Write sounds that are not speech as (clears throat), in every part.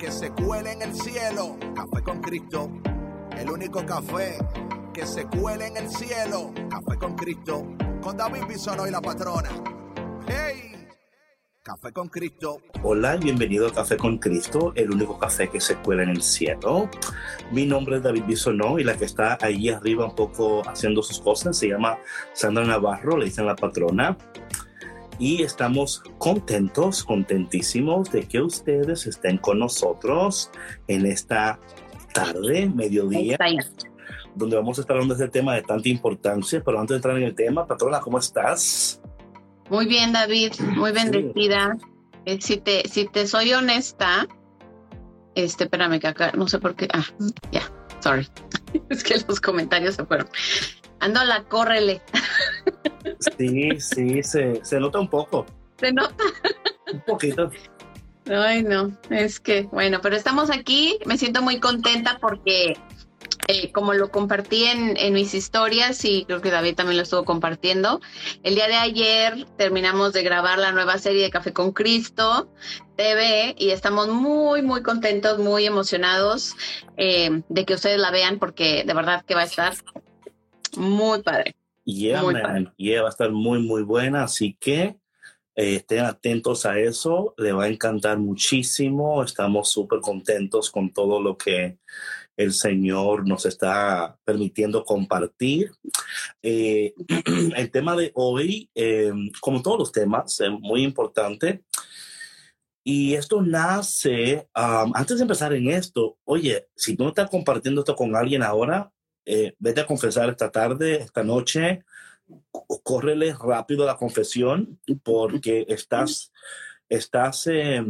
que se cuele en el cielo. Café con Cristo. El único café que se cuele en el cielo. Café con Cristo. Con David Bisonó y la patrona. ¡Hey! Café con Cristo. Hola, bienvenido a Café con Cristo, el único café que se cuela en el cielo. Mi nombre es David Bisonó y la que está ahí arriba un poco haciendo sus cosas se llama Sandra Navarro, le dicen la patrona y estamos contentos, contentísimos de que ustedes estén con nosotros en esta tarde, mediodía, donde vamos a estar hablando de este tema de tanta importancia. Pero antes de entrar en el tema, patrona, ¿cómo estás? Muy bien, David, muy bendecida. Eh, si, te, si te soy honesta, este, espérame que acá, no sé por qué, ah, ya, sorry, (laughs) es que los comentarios se fueron. Ando a la córrele. Sí, sí, se, se nota un poco. Se nota. Un poquito. Ay, no, es que, bueno, pero estamos aquí, me siento muy contenta porque eh, como lo compartí en, en, mis historias y creo que David también lo estuvo compartiendo, el día de ayer terminamos de grabar la nueva serie de Café con Cristo TV y estamos muy, muy contentos, muy emocionados eh, de que ustedes la vean porque de verdad que va a estar muy padre. Yeah, Muy man. Yeah, va a estar muy, muy buena. Así que eh, estén atentos a eso. Le va a encantar muchísimo. Estamos súper contentos con todo lo que el Señor nos está permitiendo compartir. Eh, (clears throat) el tema de hoy, eh, como todos los temas, es muy importante. Y esto nace, um, antes de empezar en esto, oye, si tú no estás compartiendo esto con alguien ahora, eh, vete a confesar esta tarde, esta noche, córrele rápido la confesión porque estás, estás, eh,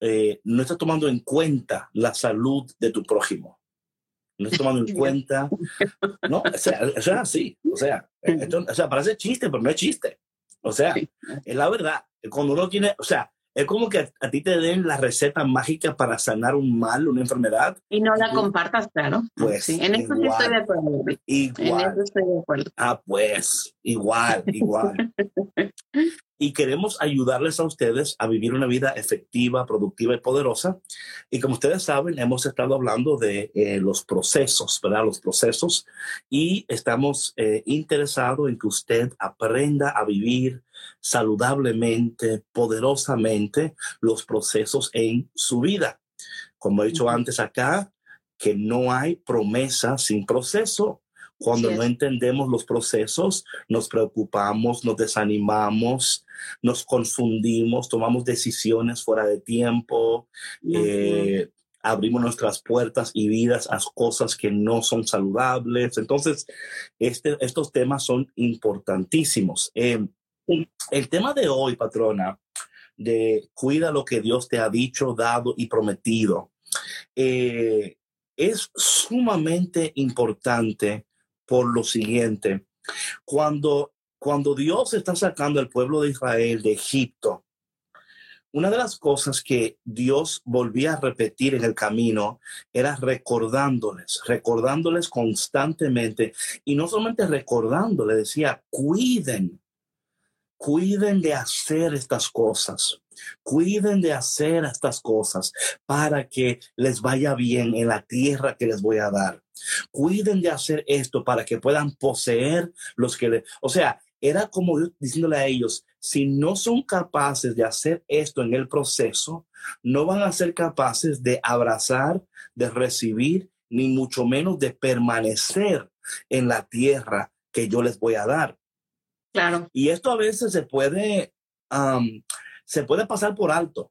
eh, no estás tomando en cuenta la salud de tu prójimo. No estás tomando en (laughs) cuenta, no, o sea, eso es así, o sea, esto, o sea, parece chiste, pero no es chiste. O sea, es la verdad. Cuando uno tiene, o sea, es como que a, a, ti te den la receta mágica para sanar un mal, una enfermedad. Y no la compartas, claro. Pues sí, en eso sí estoy de acuerdo. Igual. En eso estoy de acuerdo. Ah, pues, igual, igual. (laughs) y queremos ayudarles a ustedes a vivir una vida efectiva, productiva y poderosa. Y como ustedes saben, hemos estado hablando de eh, los procesos, ¿verdad? Los procesos. Y estamos eh, interesados en que usted aprenda a vivir saludablemente, poderosamente los procesos en su vida. Como he dicho antes acá, que no hay promesa sin proceso. Cuando sí. no entendemos los procesos, nos preocupamos, nos desanimamos, nos confundimos, tomamos decisiones fuera de tiempo, eh, abrimos nuestras puertas y vidas a cosas que no son saludables. Entonces, este, estos temas son importantísimos. Eh, el tema de hoy, patrona, de cuida lo que Dios te ha dicho, dado y prometido, eh, es sumamente importante por lo siguiente. Cuando, cuando Dios está sacando al pueblo de Israel de Egipto, una de las cosas que Dios volvía a repetir en el camino era recordándoles, recordándoles constantemente y no solamente recordándoles, decía, cuiden cuiden de hacer estas cosas. Cuiden de hacer estas cosas para que les vaya bien en la tierra que les voy a dar. Cuiden de hacer esto para que puedan poseer los que les... O sea, era como diciéndole a ellos, si no son capaces de hacer esto en el proceso, no van a ser capaces de abrazar, de recibir, ni mucho menos de permanecer en la tierra que yo les voy a dar. Claro. Y esto a veces se puede, um, se puede pasar por alto.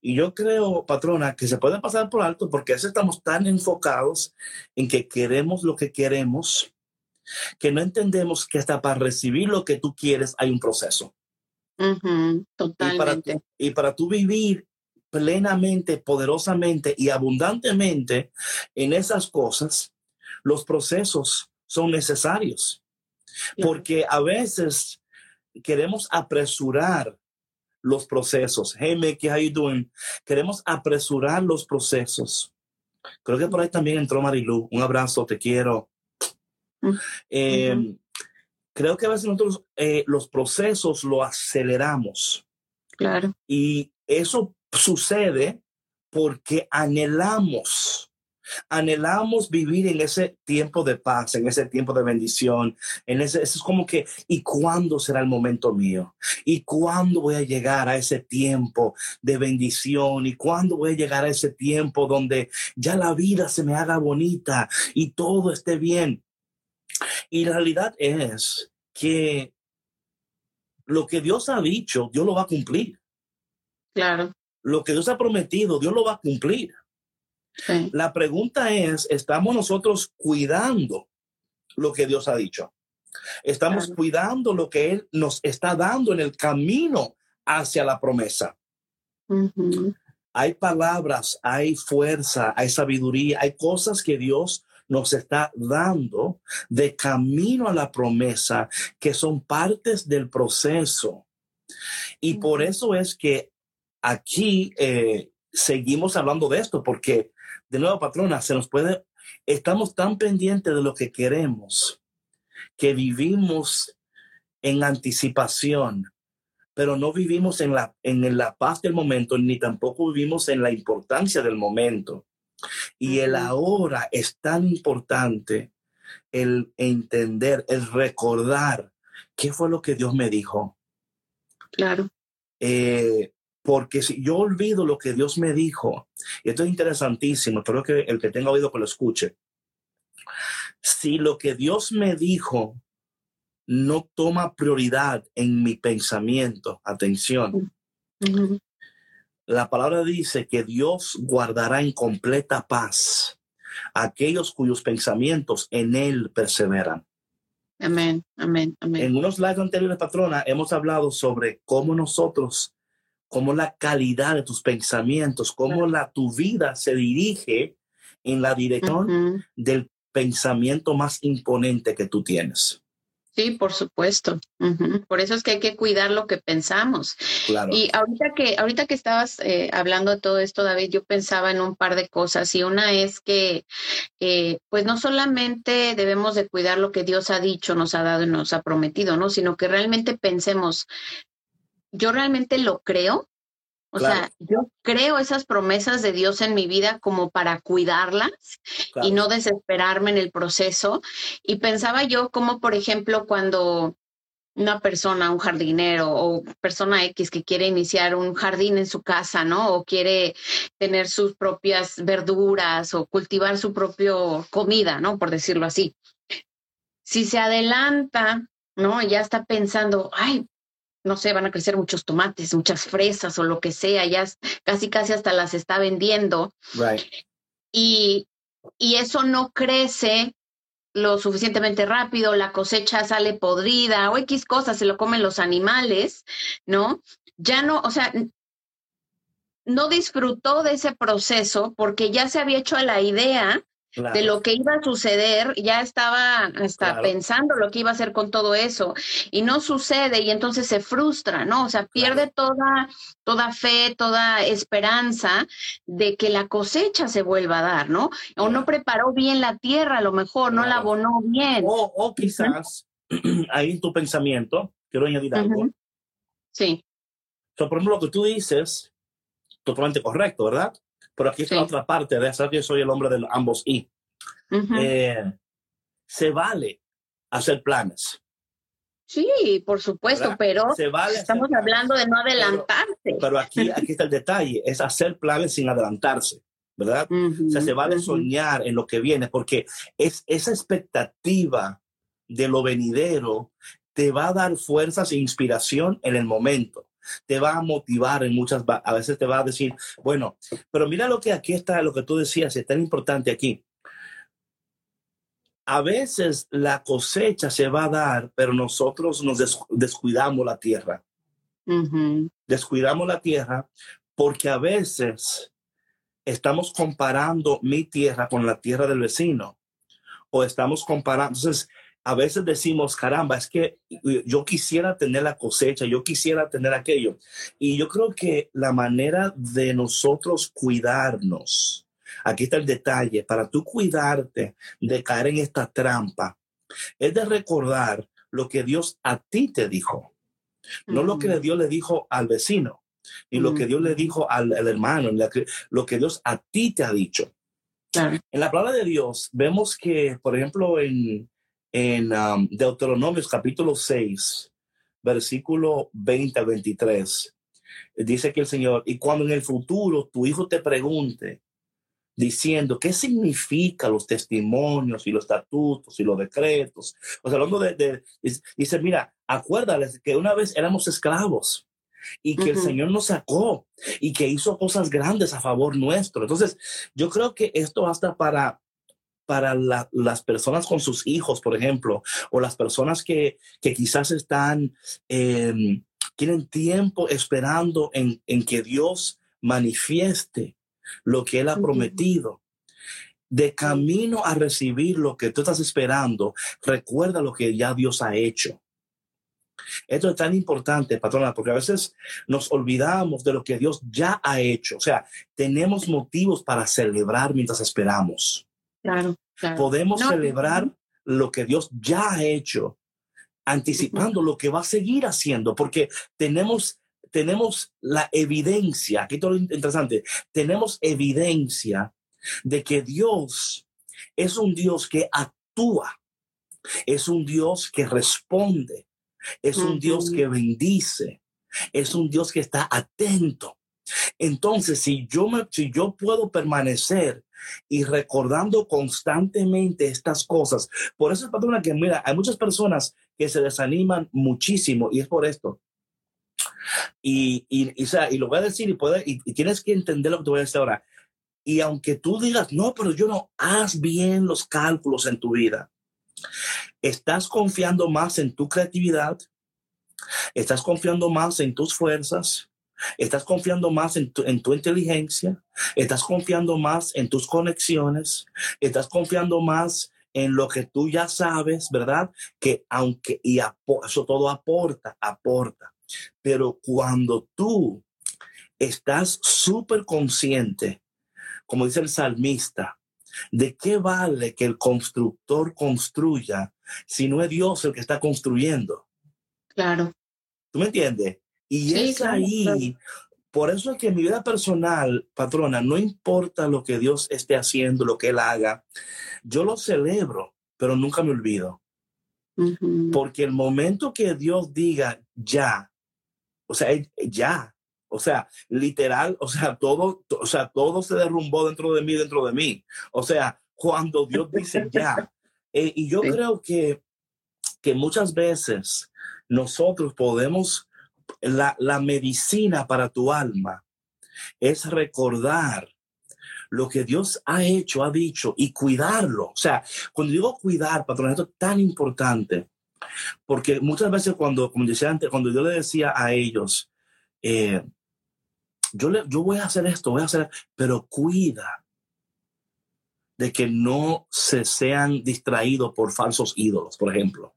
Y yo creo, patrona, que se puede pasar por alto porque a veces estamos tan enfocados en que queremos lo que queremos que no entendemos que hasta para recibir lo que tú quieres hay un proceso. totalmente. Y para, tú vivir plenamente, poderosamente y abundantemente en esas cosas, los procesos son necesarios. Porque a veces queremos apresurar los procesos. Hey, Mickey, how you doing? Queremos apresurar los procesos. Creo que por ahí también entró Marilu. Un abrazo, te quiero. Mm. Em, creo que a veces nosotros eh, los procesos lo aceleramos. Claro. Y eso sucede porque anhelamos Anhelamos vivir en ese tiempo de paz, en ese tiempo de bendición, en ese, es como que, ¿y cuándo será el momento mío? ¿Y cuándo voy a llegar a ese tiempo de bendición? ¿Y cuándo voy a llegar a ese tiempo donde ya la vida se me haga bonita y todo esté bien? Y la realidad es que lo que Dios ha dicho, Dios lo va a cumplir. Claro. Lo que Dios ha prometido, Dios lo va a cumplir. La pregunta es, ¿estamos nosotros cuidando lo que Dios ha dicho? ¿Estamos cuidando lo que Él nos está dando en el camino hacia la promesa? Hay palabras, hay fuerza, hay sabiduría, hay cosas que Dios nos está dando de camino a la promesa que son partes del proceso. Y por eso es que aquí eh, seguimos hablando de esto, porque de nuevo, patrona, se nos puede, estamos tan pendientes de lo que queremos que vivimos en anticipación, pero no vivimos en la, en la paz del momento, ni tampoco vivimos en la importancia del momento. Y el ahora es tan importante, el entender, el recordar qué fue lo que Dios me dijo. Claro. Eh, porque si yo olvido lo que Dios me dijo, y esto es interesantísimo, espero que el que tenga oído que lo escuche. Si lo que Dios me dijo no toma prioridad en mi pensamiento, atención. La palabra dice que Dios guardará en completa paz a aquellos cuyos pensamientos en Él perseveran. Amén, amén, amén. En unos slides anteriores, patrona, hemos hablado sobre cómo nosotros cómo la calidad de tus pensamientos, cómo la, tu vida se dirige en la dirección del pensamiento más imponente que tú tienes. Sí, por supuesto. Por eso es que hay que cuidar lo que pensamos. Y ahorita que, ahorita que estabas eh, hablando de todo esto, David, yo pensaba en un par de cosas. Y una es que, eh, pues no solamente debemos de cuidar lo que Dios ha dicho, nos ha dado y nos ha prometido, ¿no? Sino que realmente pensemos, yo realmente lo creo. O sea, yo creo esas promesas de Dios en mi vida como para cuidarlas y no desesperarme en el proceso. Y pensaba yo como, por ejemplo, cuando una persona, un jardinero o persona X que quiere iniciar un jardín en su casa, ¿no? O quiere tener sus propias verduras o cultivar su propio comida, ¿no? Por decirlo así. Si se adelanta, ¿no? Ya está pensando, ay, no sé, van a crecer muchos tomates, muchas fresas o lo que sea, ya casi casi hasta las está vendiendo. Y, y eso no crece lo suficientemente rápido, la cosecha sale podrida o X cosas, se lo comen los animales, ¿no? Ya no, o sea, no disfrutó de ese proceso porque ya se había hecho la idea de lo que iba a suceder, ya estaba hasta pensando lo que iba a hacer con todo eso y no sucede y entonces se frustra, ¿no? O sea, pierde toda, toda fe, toda esperanza de que la cosecha se vuelva a dar, ¿no? O no preparó bien la tierra, a lo mejor, no la abonó bien. O, quizás (clears throat) ahí en tu pensamiento, quiero añadir algo. Sí. por ejemplo, lo que tú dices, totalmente correcto, ¿verdad? Pero aquí está la otra parte de eso que soy el hombre de ambos y. Eh, se vale hacer planes. Sí, por supuesto, pero estamos hablando de no adelantarse. Pero, aquí, aquí está el detalle, es hacer planes sin adelantarse, ¿verdad? o sea, se vale soñar en lo que viene, porque es esa expectativa de lo venidero te va a dar fuerzas e inspiración en el momento te va a motivar en muchas, a veces te va a decir, bueno, pero mira lo que aquí está, lo que tú decías, es tan importante aquí. a veces la cosecha se va a dar, pero nosotros nos descuidamos la tierra. Descuidamos la tierra porque a veces estamos comparando mi tierra con la tierra del vecino o estamos comparando. Entonces, a veces decimos, caramba, es que yo quisiera tener la cosecha, yo quisiera tener aquello. Y yo creo que la manera de nosotros cuidarnos, aquí está el detalle, para tú cuidarte de caer en esta trampa, es de recordar lo que Dios a ti te dijo, no lo que Dios le dijo al vecino, ni lo que Dios le dijo al, hermano, lo que Dios a ti te ha dicho. En la palabra de Dios vemos que, por ejemplo, en, en um, Deuteronomios capítulo 6, versículo 20 al 23, dice que el Señor, y cuando en el futuro tu hijo te pregunte, diciendo qué significan los testimonios y los estatutos y los decretos. O sea, hablando de, dice, mira, acuérdales que una vez éramos esclavos y que el Señor nos sacó y que hizo cosas grandes a favor nuestro. Entonces, yo creo que esto hasta para para las personas con sus hijos, por ejemplo, o las personas que, que quizás están, eh, tienen tiempo esperando en, en, que Dios manifieste lo que Él ha prometido. De camino a recibir lo que tú estás esperando, recuerda lo que ya Dios ha hecho. Esto es tan importante, patrona, porque a veces nos olvidamos de lo que Dios ya ha hecho. O sea, tenemos motivos para celebrar mientras esperamos. Claro, Podemos celebrar lo que Dios ya ha hecho, anticipando lo que va a seguir haciendo, porque tenemos, tenemos la evidencia, aquí todo lo interesante, tenemos evidencia de que Dios es un Dios que actúa, es un Dios que responde, es un Dios que bendice, es un Dios que está atento. Entonces, si yo, me, si yo puedo permanecer y recordando constantemente estas cosas, por eso es patrona que, mira, hay muchas personas que se desaniman muchísimo y es por esto. Y, y, y, lo voy a decir y, puede, y, tienes que entender lo que te voy a decir ahora. Y aunque tú digas, no, pero yo no, haz bien los cálculos en tu vida. Estás confiando más en tu creatividad, estás confiando más en tus fuerzas, Estás confiando más en tu, en tu, inteligencia, estás confiando más en tus conexiones, estás confiando más en lo que tú ya sabes, ¿verdad? Que aunque, y eso todo aporta, aporta. Pero cuando tú estás súper consciente, como dice el salmista, de qué vale que el constructor construya si no es Dios el que está construyendo. Claro. ¿Tú me entiendes? Y es ahí, por eso es que en mi vida personal, patrona, no importa lo que Dios esté haciendo, lo que Él haga, yo lo celebro, pero nunca me olvido. Porque el momento que Dios diga ya, o sea, ya, o sea, literal, o sea, todo, o sea, todo se derrumbó dentro de mí, dentro de mí. O sea, cuando Dios dice ya. Eh, y yo creo que, que muchas veces nosotros podemos la, la medicina para tu alma es recordar lo que Dios ha hecho, ha dicho y cuidarlo. O sea, cuando digo cuidar, patrón, esto es tan importante, porque muchas veces cuando, como decía antes, cuando yo le decía a ellos, eh, yo, le, yo voy a hacer esto, voy a hacer, pero cuida de que no se sean distraídos por falsos ídolos, por ejemplo.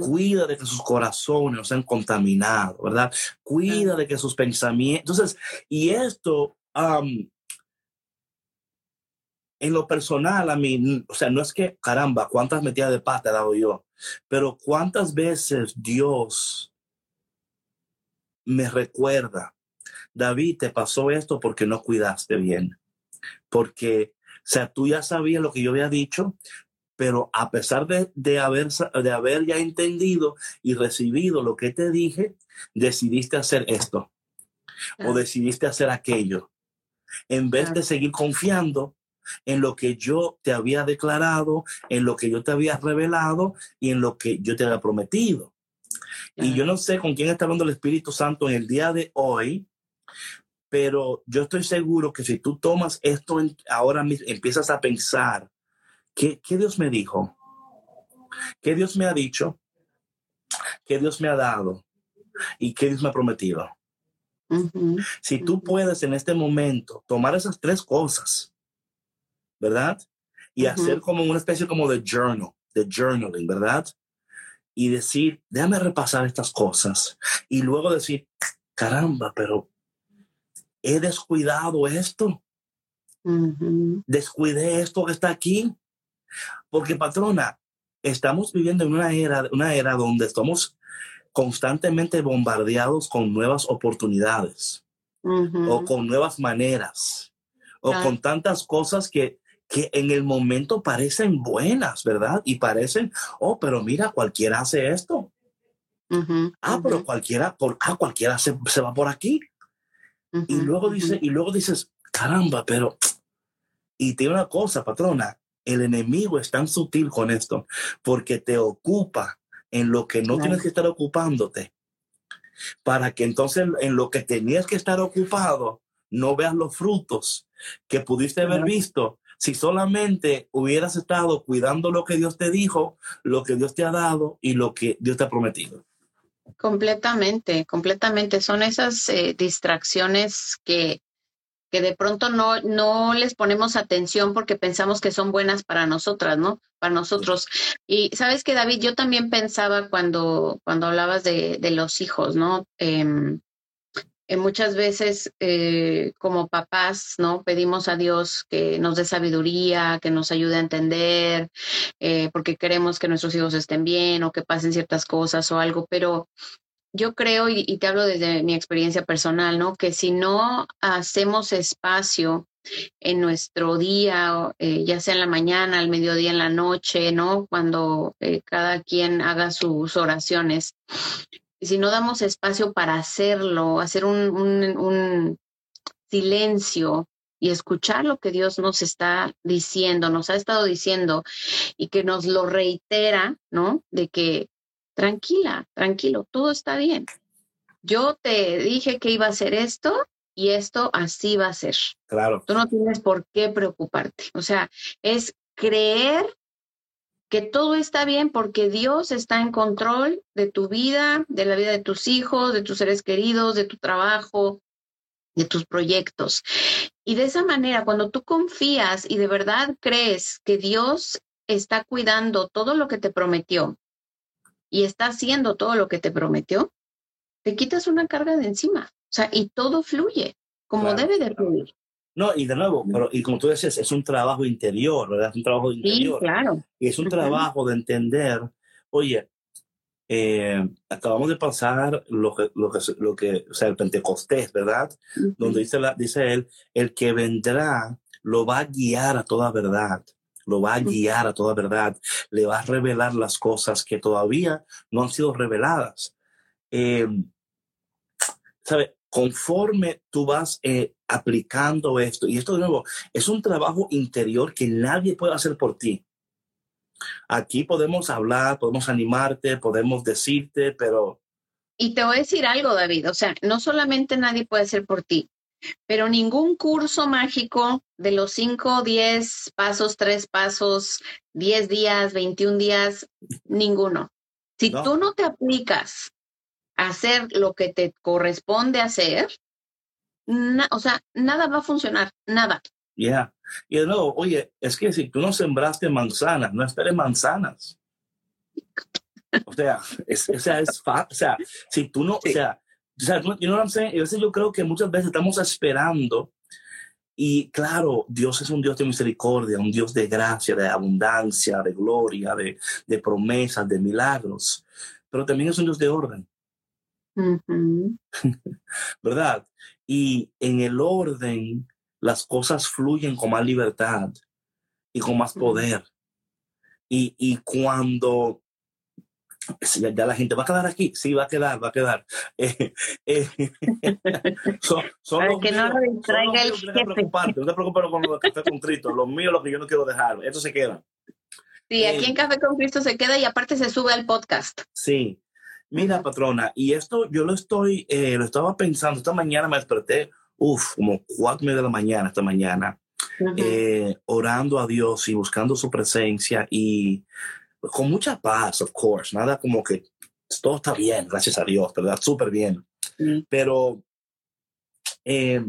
Cuida de que sus corazones no sean contaminados, ¿verdad? Cuida de que sus pensamientos. Entonces, y esto, en lo personal, a mí, o sea, no es que, caramba, cuántas metidas de pata he dado yo, pero cuántas veces Dios me recuerda, David, te pasó esto porque no cuidaste bien, porque, o sea, tú ya sabías lo que yo había dicho, pero a pesar de, haber, de haber ya entendido y recibido lo que te dije, decidiste hacer esto o decidiste hacer aquello, en vez de seguir confiando en lo que yo te había declarado, en lo que yo te había revelado y en lo que yo te había prometido. Y yo no sé con quién está hablando el Espíritu Santo en el día de hoy, pero yo estoy seguro que si tú tomas esto ahora mismo, empiezas a pensar ¿qué, ¿qué Dios me dijo? ¿Qué Dios me ha dicho? ¿Qué Dios me ha dado? ¿Y qué Dios me ha prometido? Si tú puedes en este momento tomar esas tres cosas, ¿verdad? Y hacer como una especie como de journal, de journaling, ¿verdad? Y decir, déjame repasar estas cosas. Y luego decir, caramba, pero he descuidado esto. Descuidé esto que está aquí. Porque, patrona, estamos viviendo en una era, una era donde estamos constantemente bombardeados con nuevas oportunidades o con nuevas maneras o con tantas cosas que, que en el momento parecen buenas, ¿verdad? Y parecen, oh, pero mira, cualquiera hace esto. ah, pero cualquiera, por, ah, cualquiera se, se va por aquí. y luego dice, y luego dices, caramba, pero, y tiene una cosa, patrona, el enemigo es tan sutil con esto, porque te ocupa en lo que no tienes que estar ocupándote, para que entonces en lo que tenías que estar ocupado no veas los frutos que pudiste haber visto si solamente hubieras estado cuidando lo que Dios te dijo, lo que Dios te ha dado y lo que Dios te ha prometido. Completamente, completamente. Son esas eh, distracciones que que de pronto no, no les ponemos atención porque pensamos que son buenas para nosotras, ¿no? Para nosotros. Y sabes que, David, yo también pensaba cuando, cuando hablabas de, de los hijos, ¿no? Em, eh, muchas veces eh, como papás, ¿no? Pedimos a Dios que nos dé sabiduría, que nos ayude a entender, eh, porque queremos que nuestros hijos estén bien o que pasen ciertas cosas o algo, pero yo creo, y, te hablo desde mi experiencia personal, ¿no? Que si no hacemos espacio en nuestro día, eh, ya sea en la mañana, al mediodía, en la noche, ¿no? Cuando eh, cada quien haga sus oraciones. Si no damos espacio para hacerlo, hacer un, un silencio y escuchar lo que Dios nos está diciendo, nos ha estado diciendo y que nos lo reitera, ¿no? De que tranquila, tranquilo, todo está bien. Yo te dije que iba a hacer esto y esto así va a ser. Claro. Tú no tienes por qué preocuparte. O sea, es creer que todo está bien porque Dios está en control de tu vida, de la vida de tus hijos, de tus seres queridos, de tu trabajo, de tus proyectos. Y de esa manera, cuando tú confías y de verdad crees que Dios está cuidando todo lo que te prometió, y está haciendo todo lo que te prometió, te quitas una carga de encima. O sea, y todo fluye como debe de fluir. No, y de nuevo, pero y como tú decías, es un trabajo interior, ¿verdad? Es un trabajo interior. Sí, claro. Y es un trabajo de entender, oye, eh, acabamos de pasar lo que, lo que, lo que, o sea, el Pentecostés, ¿verdad? Donde dice, la, dice él, el que vendrá lo va a guiar a toda verdad lo va a guiar a toda verdad, le va a revelar las cosas que todavía no han sido reveladas. Eh, ¿Sabe? Conforme tú vas eh, aplicando esto, y esto de nuevo es un trabajo interior que nadie puede hacer por ti. Aquí podemos hablar, podemos animarte, podemos decirte, pero... Y te voy a decir algo, David, o sea, no solamente nadie puede hacer por ti, pero ningún curso mágico de los 5, 10 pasos, 3 pasos, 10 días, 21 días, ninguno. Si tú no te aplicas a hacer lo que te corresponde hacer, o sea, nada va a funcionar, nada. Ya. Y de nuevo, oye, es que si tú no sembraste manzanas, no esperes manzanas. O sea, es, o sea, es o sea, si tú no, o sea, o sea, you know what I'm saying? a veces yo creo que muchas veces estamos esperando y claro, Dios es un Dios de misericordia, un Dios de gracia, de abundancia, de gloria, de, de promesas, de milagros, pero también es un Dios de orden. (laughs) ¿Verdad? Y en el orden las cosas fluyen con más libertad y con más poder. Y, y cuando ya, la gente va a quedar aquí, sí, va a quedar, va a quedar. (laughs) Eh, eh, (laughs) son, son que no lo distraiga el jefe. No te preocupes con los café con Cristo, los míos, lo que yo no quiero dejar, eso se queda. Sí, aquí en eh, Café con Cristo se queda y aparte se sube al podcast. Sí. Mira, patrona, y esto yo lo estoy, lo estaba pensando, esta mañana me desperté, uff, como cuatro de la mañana, esta mañana, eh, orando a Dios y buscando su presencia y con mucha paz, of course, nada como que todo está bien, gracias a Dios, ¿verdad? Súper bien. Pero eh,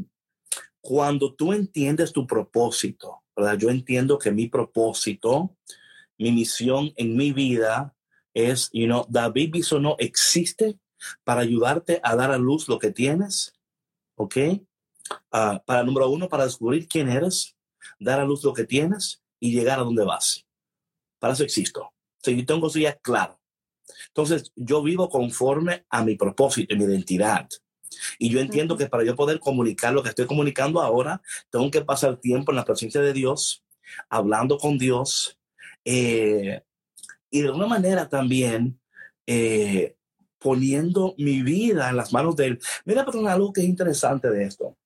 cuando tú entiendes tu propósito, ¿verdad? Yo entiendo que mi propósito, mi misión en mi vida es, you know, David no existe para ayudarte a dar a luz lo que tienes, ¿ok? Ah, para número uno, para descubrir quién eres, dar a luz lo que tienes y llegar a donde vas. Para eso existo. Si yo tengo eso ya claro. Entonces, yo vivo conforme a mi propósito, mi identidad. Y yo entiendo que para yo poder comunicar lo que estoy comunicando ahora, tengo que pasar tiempo en la presencia de Dios, hablando con Dios, eh, y de alguna manera también eh, poniendo mi vida en las manos de Él. Mira, patrón, algo que es interesante de esto.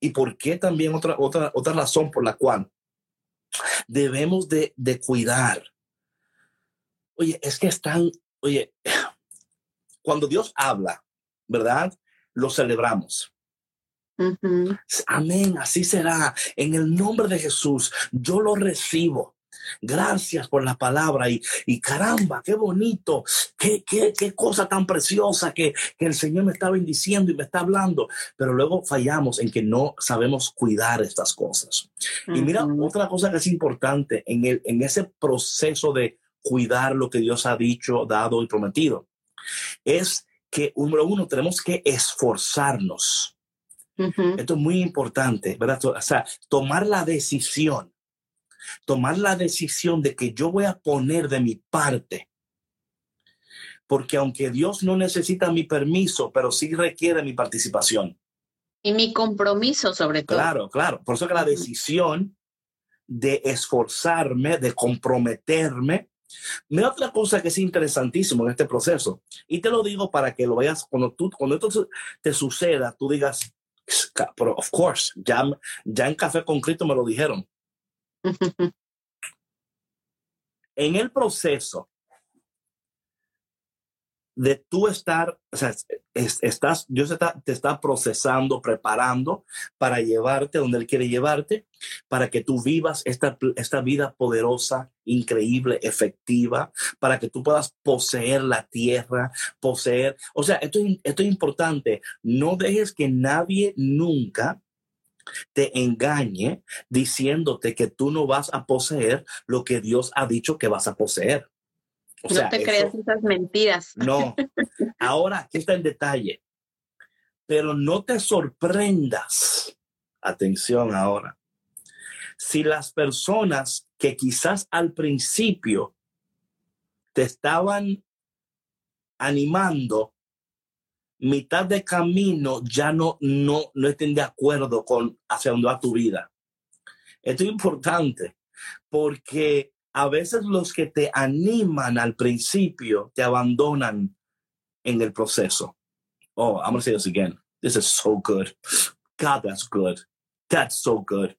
Y por qué también otra, otra, otra razón por la cual debemos de, de cuidar. Oye, es que están, oye, (sniffs) cuando Dios habla, ¿verdad? Lo celebramos. Amén, así será. En el nombre de Jesús, yo lo recibo. Gracias por la palabra y, y caramba, qué bonito, qué, qué, qué cosa tan preciosa que, que, el Señor me está bendiciendo y me está hablando. Pero luego fallamos en que no sabemos cuidar estas cosas. Y mira, otra cosa que es importante en, el, en ese proceso de cuidar lo que Dios ha dicho, dado y prometido, es que, número uno, tenemos que esforzarnos. Esto es muy importante, ¿verdad? O sea, tomar la decisión tomar la decisión de que yo voy a poner de mi parte. Porque aunque Dios no necesita mi permiso, pero sí requiere mi participación. Y mi compromiso sobre todo. Claro, claro. Por eso que la decisión de esforzarme, de comprometerme. Mira otra cosa que es interesantísimo en este proceso. Y te lo digo para que lo veas cuando tú, cuando esto te suceda, tú digas, pero of course, ya, ya en Café con Cristo me lo dijeron. (laughs) en el proceso de tú estar, o sea, estás, Dios está, te está procesando, preparando para llevarte donde Él quiere llevarte, para que tú vivas esta, esta vida poderosa, increíble, efectiva, para que tú puedas poseer la tierra, poseer, o sea, esto, esto es importante, no dejes que nadie nunca te engañe diciéndote que tú no vas a poseer lo que Dios ha dicho que vas a poseer. No te creas esas mentiras. No. (laughs) Ahora, aquí está el detalle. Pero no te sorprendas. Atención ahora. Si las personas que quizás al principio te estaban animando mitad de camino ya no, no, no estén de acuerdo con hacia dónde va tu vida. Esto es importante porque a veces los que te animan al principio te abandonan en el proceso. Oh, I'm going to say this again. This is so good. God, that's good. That's so good.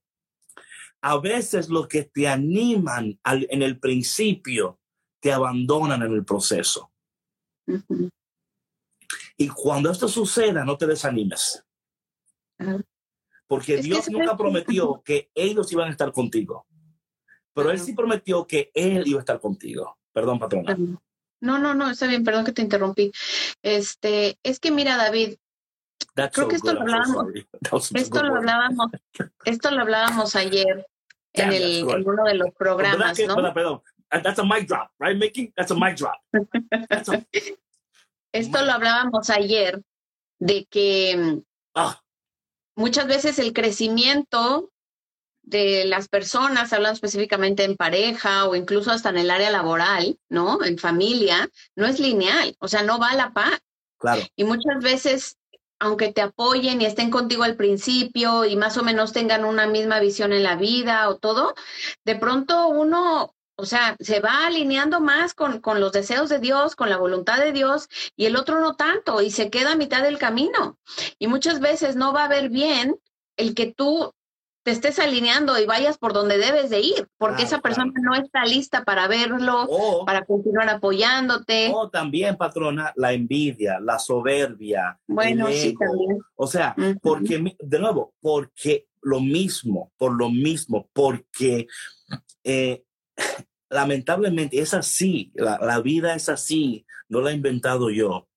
A veces los que te animan al, en el principio te abandonan en el proceso. Y cuando esto suceda, no te desanimes. Porque Dios nunca prometió que ellos iban a estar contigo. Pero Él sí prometió que Él iba a estar contigo. Perdón, patrona. No, no, no, está bien, perdón que te interrumpí. Este, es que mira, David, creo que esto lo hablábamos, (laughs) esto lo hablábamos, esto lo hablábamos ayer (laughs) en, el, en uno de los programas, ¿no? Perdón, perdón. That's a mic drop, right, Mickey? That's a mic drop. That's a, (laughs) esto lo hablábamos ayer, de que ah. muchas veces el crecimiento de las personas, hablando específicamente en pareja o incluso hasta en el área laboral, ¿no? En familia, no es lineal, o sea, no va a la par. Claro. Y muchas veces, aunque te apoyen y estén contigo al principio y más o menos tengan una misma visión en la vida o todo, de pronto uno o sea, se va alineando más con, con, los deseos de Dios, con la voluntad de Dios, y el otro no tanto, y se queda a mitad del camino. Y muchas veces no va a ver bien el que tú te estés alineando y vayas por donde debes de ir, porque esa persona no está lista para verlo, para continuar apoyándote. O también, patrona, la envidia, la soberbia. Bueno, sí, también. O sea, porque, de nuevo, porque lo mismo, por lo mismo, porque eh, (laughs) lamentablemente es así, la, la, vida es así, no la he inventado yo.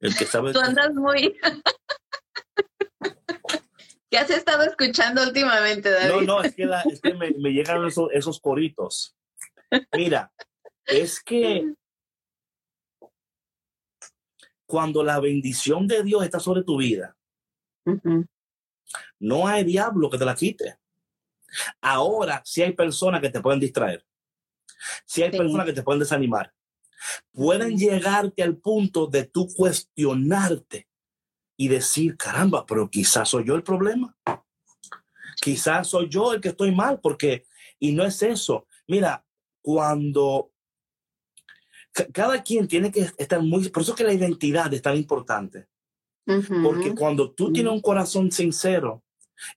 El que sabe. Tú andas muy. (laughs) ¿Qué has estado escuchando últimamente, David? No, no, es que, la, es que me, me, llegan esos, esos coritos. Mira, es que cuando la bendición de Dios está sobre tu vida, uh -huh. no hay diablo que te la quite. Ahora, si sí hay personas que te pueden distraer, si sí hay sí. personas que te pueden desanimar, pueden llegarte al punto de tú cuestionarte y decir, caramba, pero quizás soy yo el problema. Quizás soy yo el que estoy mal, porque, y no es eso. Mira, cuando cada quien tiene que estar muy, por eso que la identidad es tan importante. Uh -huh. Porque cuando tú tienes un corazón sincero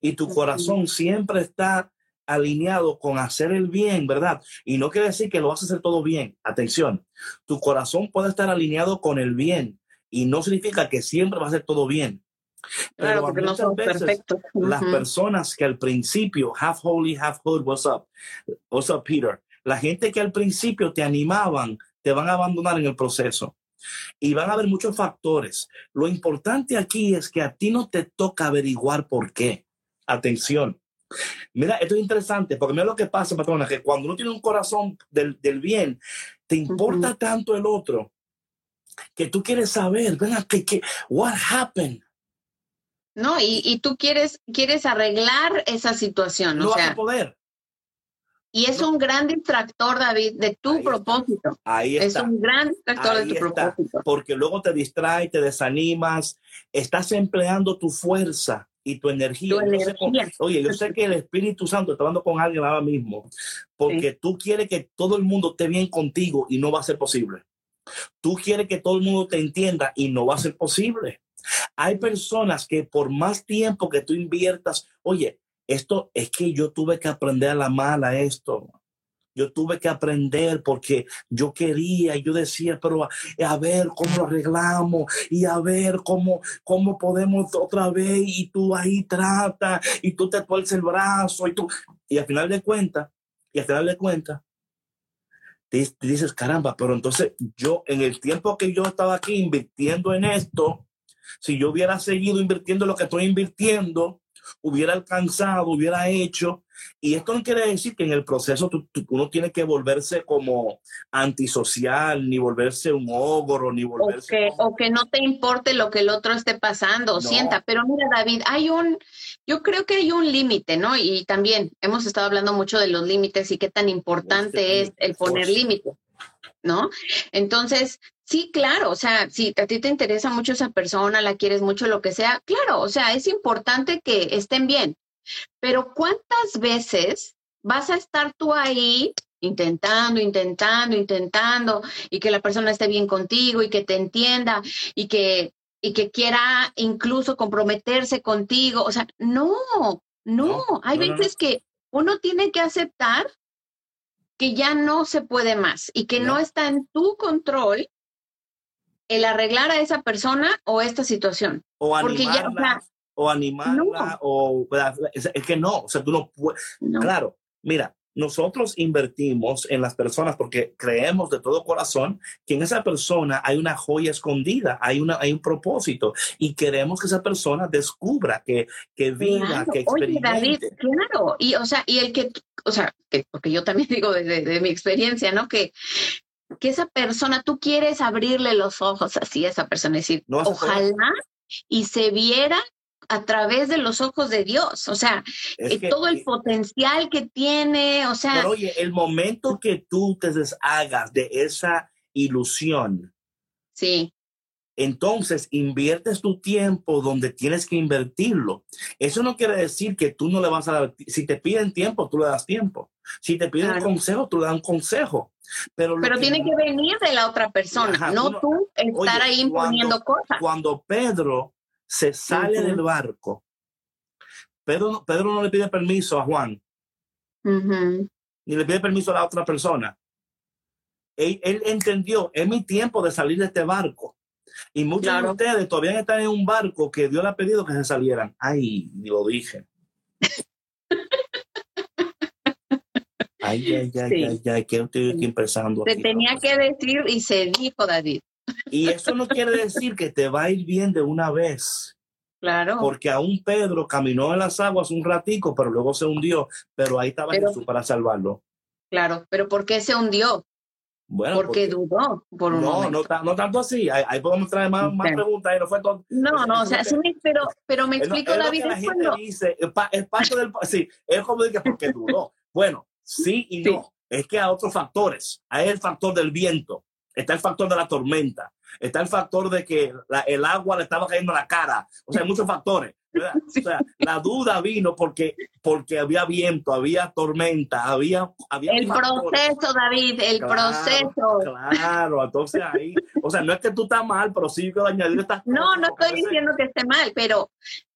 y tu corazón siempre está alineado con hacer el bien, ¿verdad? Y no quiere decir que lo vas a hacer todo bien. Atención, tu corazón puede estar alineado con el bien y no significa que siempre va a ser todo bien. Claro, porque no perfectos. Uh -huh. Las personas que al principio, half holy, half hood, what's up? What's up, Peter? La gente que al principio te animaban, te van a abandonar en el proceso. Y van a haber muchos factores. Lo importante aquí es que a ti no te toca averiguar por qué. Atención. Mira, esto es interesante, porque mira lo que pasa, patrona, que cuando uno tiene un corazón del, del bien, te importa uh -huh. tanto el otro que tú quieres saber, ¿verdad? ¿Qué, qué, what happened? No, y, y, tú quieres, quieres arreglar esa situación. No o vas sea, a poder. Y es un gran distractor, David, de tu Ahí propósito. Está. Ahí está. Es un gran distractor Ahí de tu está. propósito. Porque luego te distrae, te desanimas, estás empleando tu fuerza y tu energía. Tu Yo sé oye, yo sé que el Espíritu Santo está hablando con alguien ahora mismo, porque tú quieres que todo el mundo esté bien contigo y no va a ser posible. Tú quieres que todo el mundo te entienda y no va a ser posible. Hay personas que por más tiempo que tú inviertas, oye, esto es que yo tuve que aprender a la mala esto. Yo tuve que aprender porque yo quería, yo decía, pero a, a ver cómo lo arreglamos y a ver cómo, cómo podemos otra vez y tú ahí trata y tú te tuerces el brazo y tú, y al final de cuentas, y al final de cuentas, dices, caramba, pero entonces yo en el tiempo que yo estaba aquí invirtiendo en esto, si yo hubiera seguido invirtiendo lo que estoy invirtiendo, hubiera alcanzado, hubiera hecho. Y esto no quiere decir que en el proceso tú, tú- uno tiene que volverse como antisocial, ni volverse un ogro, ni O volverse... que, como- o que no te importe lo que el otro esté pasando o No. sienta. Pero mira, David, hay un, yo creo que hay un límite, ¿no? Y también hemos estado hablando mucho de los límites y qué tan importante es el poner límites, ¿no? Entonces, sí, claro, o sea, si a ti te interesa mucho esa persona, la quieres mucho, lo que sea, claro, o sea, es importante que estén bien. Pero ¿cuántas veces vas a estar tú ahí intentando, intentando, intentando y que la persona esté bien contigo y que te entienda y que y que quiera incluso comprometerse contigo, o sea, no, no, No, hay no, no, no. veces que uno tiene que aceptar que ya no se puede más y que no, No. está en tu control el arreglar a esa persona o esta situación. o porque ya, o animarla, sea, o animarla, o es, que no, o sea, tú no puedes, No. claro, mira, nosotros invertimos en las personas porque creemos de todo corazón que en esa persona hay una joya escondida, hay, una, hay un propósito y queremos que esa persona descubra, que, que viva, Claro. que Oye, David, experimente. claro, y o sea, y el que, o sea, que, porque yo también (laughs) digo desde de mi experiencia, ¿no? Que, que esa persona, tú quieres abrirle los ojos así a esa persona, es decir, No ojalá y se viera a través de los ojos de Dios, o sea, Es eh, que- todo el potencial que tiene, o sea, Pero oye, el momento que tú te deshagas de esa ilusión, sí, entonces inviertes tu tiempo donde tienes que invertirlo. Eso no quiere decir que tú no le vas a dar, si te piden tiempo, tú le das tiempo. Si te piden Claro. consejo, tú le das un consejo. Pero, lo pero que tiene no- que venir de la otra persona, Ajá, no tú estar Oye, ahí imponiendo cosas. cuando Pedro se sale del barco, Pedro, no- Pedro no le pide permiso a Juan, ni le pide permiso a la otra persona. Él, él entendió, es mi tiempo de salir de este barco. Y muchos Claro. de ustedes todavía están en un barco que Dios le ha pedido que se salieran. Ay, lo dije. Ay, ay, ay, ay, ay, ¿qué estoy aquí pensando? Se aquí? tenía que decir y se dijo, David. Y eso no quiere decir que te va a ir bien de una vez. Claro. Porque aún Pedro caminó en las aguas un ratico, pero luego se hundió. Pero ahí estaba Pero- Jesús para salvarlo. Claro, pero ¿por qué se hundió? Bueno, Porque dudó por un no, momento. no, no tanto así. Ahí, ahí podemos traer más, más Sí. preguntas. Ahí no fue todo. No, no, o sea, sí me, pero, pero me Es explico, es lo que la es gente cuando, dice, es, pa- es parte del... Sí, es como dice porque dudó. (laughs) Bueno, sí y Sí. no. Es que hay otros factores. Hay el factor del viento. Está el factor de la tormenta. Está el factor de que la- el agua le estaba cayendo en la cara. O sea, hay muchos factores. (laughs) O sea, la duda vino porque, porque había viento, había tormenta, había... había el factores. proceso, David, el Claro, proceso. Claro, entonces ahí, o sea, no es que tú estás mal, pero sí que añadir estas No, cosas, no a estoy veces- diciendo que esté mal, pero,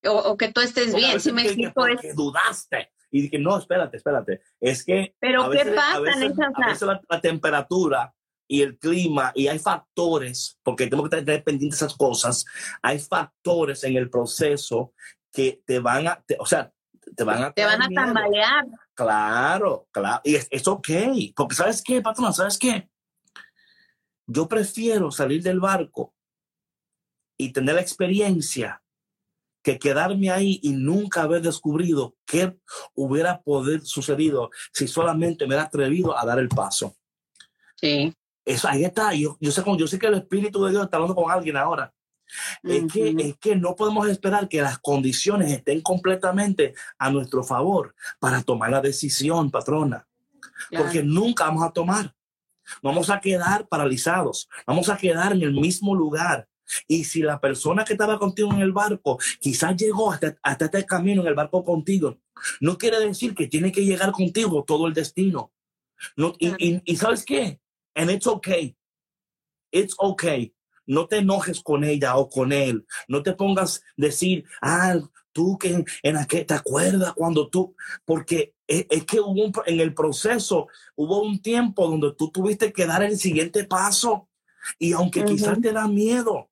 o, o que tú estés a bien, si me explico, es, porque dudaste. Y dije, no, espérate, espérate. Es que pero a ¿qué veces, pasa a veces, en esas, a veces la, la temperatura y el clima, y hay factores, porque tengo que tener pendientes esas cosas, hay factores en el proceso que te van a, te- o sea, te van a... te van a tambalear? Claro, claro. Y es, es ok. Porque ¿sabes qué, patrona? ¿Sabes qué? Yo prefiero salir del barco y tener la experiencia que quedarme ahí y nunca haber descubrido qué hubiera podido sucedido si solamente me hubiera atrevido a dar el paso. Sí. Eso, ahí está. Yo, yo, sé, yo sé que el Espíritu de Dios está hablando con alguien ahora. Es que, es que no podemos esperar que las condiciones estén completamente a nuestro favor para tomar la decisión, patrona Claro. porque nunca vamos a tomar. Vamos a quedar paralizados, vamos a quedar en el mismo lugar. Y si la persona que estaba contigo en el barco quizás llegó hasta, hasta este camino en el barco contigo, no quiere decir que tiene que llegar contigo todo el destino. No, y, y- y sabes qué? And it's okay. It's okay. No te enojes con ella o con él. No te pongas decir, ah, tú que en, en aquel, ¿te acuerdas cuando tú? Porque es, es que hubo un, en el proceso, hubo un tiempo donde tú tuviste que dar el siguiente paso. Y aunque Ujú. quizás te da miedo,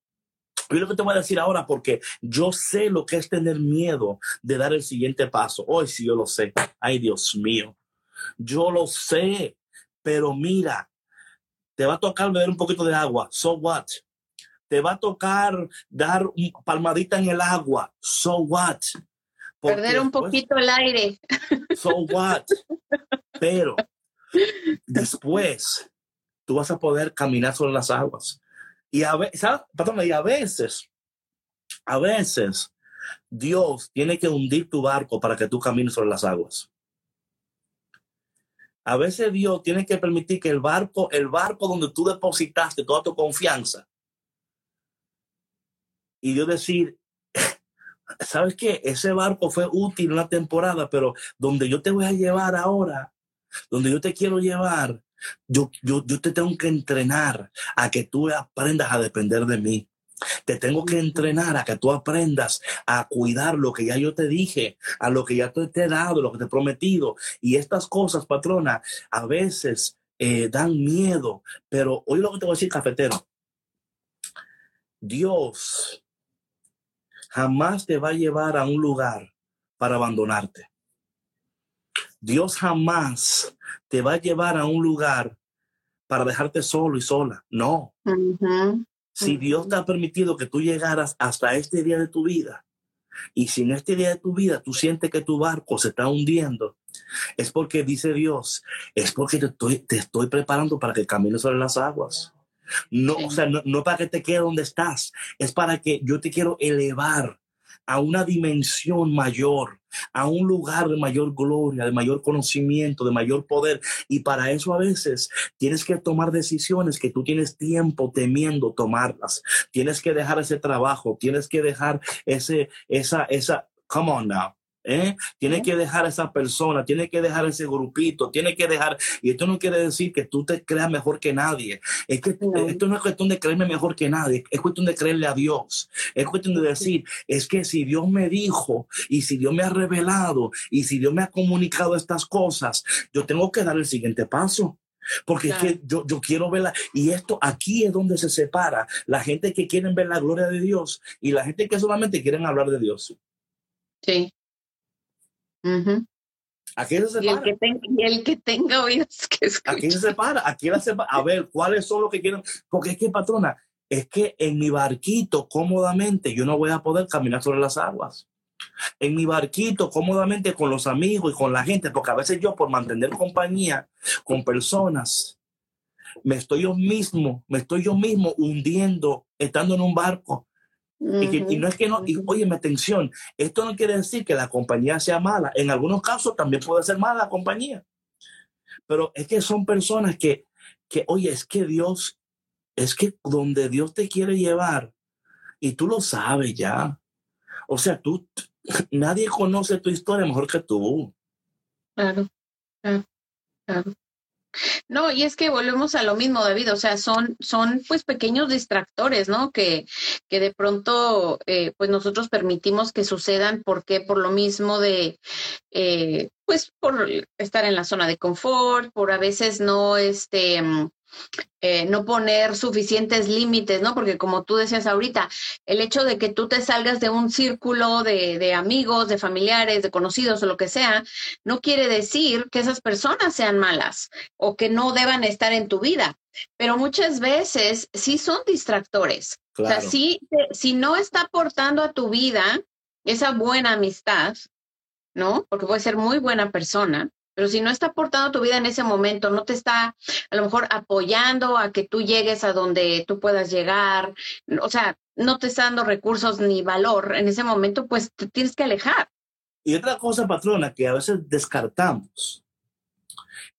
yo lo que te voy a decir ahora, porque yo sé lo que es tener miedo de dar el siguiente paso. Hoy sí yo lo sé. Ay, Dios mío. Yo lo sé. Pero mira, te va a tocar beber un poquito de agua. So what? Te va a tocar dar palmadita en el agua. So what? Porque Perder un después- poquito el aire. So what? Pero (laughs) después tú vas a poder caminar sobre las aguas. Y a veces, Perdón, y a veces, a veces, Dios tiene que hundir tu barco para que tú camines sobre las aguas. A veces Dios tiene que permitir que el barco, el barco donde tú depositaste toda tu confianza, y Dios decir, (laughs) ¿sabes qué? Ese barco fue útil una temporada, pero donde yo te voy a llevar ahora, donde yo te quiero llevar, yo, yo, yo te tengo que entrenar a que tú aprendas a depender de mí. Te tengo que entrenar a que tú aprendas a cuidar lo que ya yo te dije, a lo que ya te, te he dado, lo que te he prometido. Y estas cosas, patrona, a veces eh, dan miedo, pero hoy lo que te voy a decir, cafetero, Dios jamás te va a llevar a un lugar para abandonarte. Dios jamás te va a llevar a un lugar para dejarte solo y sola. No. Si Dios te ha permitido que tú llegaras hasta este día de tu vida, y si en este día de tu vida tú sientes que tu barco se está hundiendo, es porque dice Dios, es porque te estoy, te estoy preparando para que camines sobre las aguas. No, Sí. o sea, no, no para que te quede donde estás, es para que yo te quiero elevar a una dimensión mayor, a un lugar de mayor gloria, de mayor conocimiento, de mayor poder. Y para eso a veces tienes que tomar decisiones que tú tienes tiempo temiendo tomarlas. Tienes que dejar ese trabajo, tienes que dejar ese, esa, esa, come on now. ¿Eh? Tienes que dejar a esa persona, tienes que dejar ese grupito, tienes que dejar, y esto no quiere decir que tú te creas mejor que nadie, es que No. esto no es cuestión de creerme mejor que nadie, es cuestión de creerle a Dios, es cuestión de decir, es que si Dios me dijo, y si Dios me ha revelado, y si Dios me ha comunicado estas cosas, yo tengo que dar el siguiente paso. Porque Claro. es que yo, yo quiero verla, y esto aquí es donde se separa la gente que quieren ver la gloria de Dios y la gente que solamente quieren hablar de Dios. Sí. Aquí se separa. Y el que, tenga, y el que tenga oídos que escuche. Aquí se separa, aquí la separa. A ver, ¿cuáles son los que quieren? Porque es que, patrona, es que en mi barquito cómodamente yo no voy a poder caminar sobre las aguas. En mi barquito cómodamente con los amigos y con la gente, porque a veces yo por mantener compañía con personas, me estoy yo mismo, me estoy yo mismo hundiendo, estando en un barco. Y, que, y, no es que no, y, oye, atención, esto no quiere decir que la compañía sea mala. En algunos casos también puede ser mala la compañía. Pero es que son personas que, que, oye, es que Dios, es que donde Dios te quiere llevar, y tú lo sabes ya. O sea, tú, nadie conoce tu historia mejor que tú. Claro, claro, claro. No, y es que volvemos a lo mismo, David, o sea, son, son pues pequeños distractores, ¿no? Que, que de pronto, eh, pues nosotros permitimos que sucedan, porque Por lo mismo de, eh, pues por estar en la zona de confort, por a veces no, este, eh, no poner suficientes límites, ¿no? Porque como tú decías ahorita, el hecho de que tú te salgas de un círculo de, de, amigos, de familiares, de conocidos o lo que sea, no quiere decir que esas personas sean malas o que no deban estar en tu vida. Pero muchas veces sí son distractores. Claro. O sea, sí, si no está aportando a tu vida esa buena amistad, ¿no? Porque puede ser muy buena persona, pero si no está aportando tu vida en ese momento, no te está a lo mejor apoyando a que tú llegues a donde tú puedas llegar, o sea, no te está dando recursos ni valor en ese momento, pues te tienes que alejar. Y otra cosa, patrona, que a veces descartamos,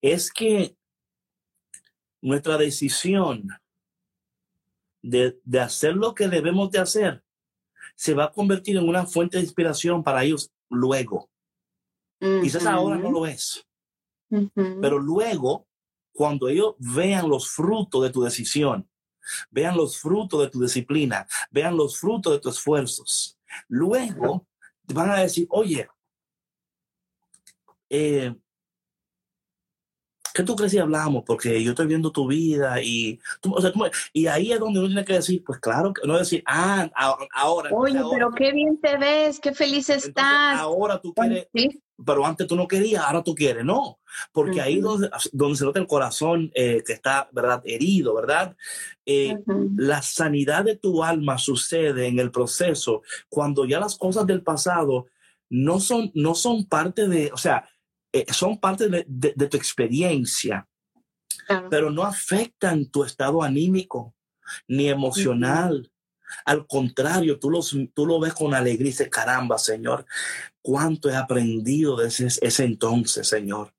es que nuestra decisión de, de hacer lo que debemos de hacer se va a convertir en una fuente de inspiración para ellos luego. Uh -huh. Quizás ahora no lo es. Pero luego, cuando ellos vean los frutos de tu decisión, vean los frutos de tu disciplina, vean los frutos de tus esfuerzos, luego van a decir, oye, eh, ¿qué tú crees si hablamos? Porque yo estoy viendo tu vida y, tú, o sea, tú, y ahí es donde uno tiene que decir, pues claro, no decir, ah, ahora. Oye, ahora, pero qué bien te ves, qué feliz estás. Ahora tú quieres, ¿Sí? pero antes tú no querías, ahora tú quieres, no, porque uh -huh. ahí donde, donde se nota el corazón eh, que está, ¿verdad? Herido, ¿verdad? Eh, uh -huh. La sanidad de tu alma sucede en el proceso cuando ya las cosas del pasado no son, no son parte de, o sea, eh, son parte de, de, de tu experiencia, claro. pero no afectan tu estado anímico ni emocional. Uh -huh. Al contrario, tú, los, tú lo ves con alegría y dices, caramba, Señor, cuánto he aprendido desde ese, ese entonces, Señor.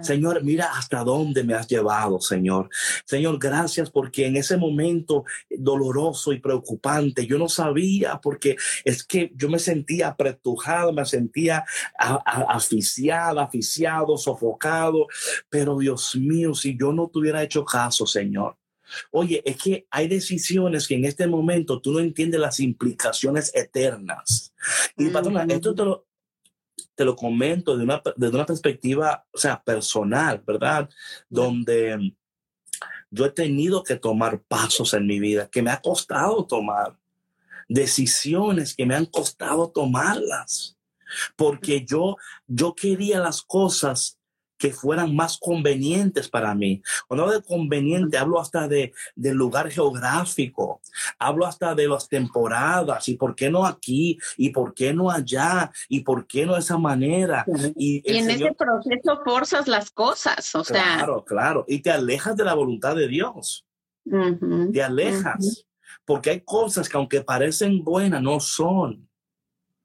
Señor, mira hasta dónde me has llevado, Señor. Señor, gracias porque en ese momento doloroso y preocupante yo no sabía porque es que yo me sentía apretujado, me sentía asfixiado, asfixiado, sofocado. Pero Dios mío, si yo no te hubiera hecho caso, Señor. Oye, es que hay decisiones que en este momento tú no entiendes las implicaciones eternas. Y patrona, esto te lo, te lo comento desde una, desde una perspectiva, o sea, personal, ¿verdad? Donde yo he tenido que tomar pasos en mi vida que me ha costado tomar, decisiones que me han costado tomarlas, porque yo, yo quería las cosas que fueran más convenientes para mí. Cuando hablo de conveniente, hablo hasta de, del lugar geográfico, hablo hasta de las temporadas, y por qué no aquí, y por qué no allá, y por qué no de esa manera. Y, y en Señor, ese proceso forzas las cosas, o claro, sea. Claro, claro, y te alejas de la voluntad de Dios. Uh -huh, te alejas, uh -huh. porque hay cosas que aunque parecen buenas, no son.